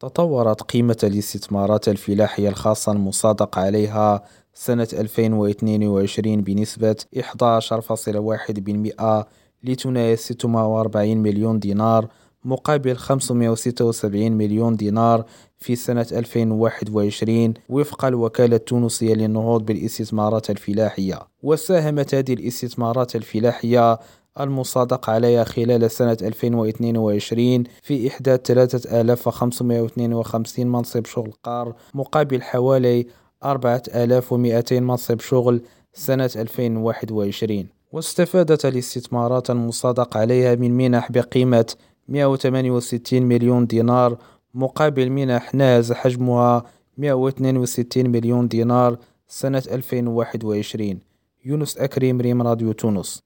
تطورت قيمة الاستثمارات الفلاحية الخاصة المصادق عليها سنة 2022 بنسبة 11.1% لتناهز 640 مليون دينار مقابل 576 مليون دينار في سنة 2021 وفق الوكالة التونسية للنهوض بالاستثمارات الفلاحية. وساهمت هذه الاستثمارات الفلاحية المصادق عليها خلال سنة 2022 في إحداث 3552 منصب شغل. قار مقابل حوالي 4200 منصب شغل سنة 2021 واستفادت الاستثمارات المصادق عليها من منح بقيمة 168 مليون دينار مقابل منح ناهز حجمها 162 مليون دينار سنة 2021 يونس أكريم ريم راديو تونس.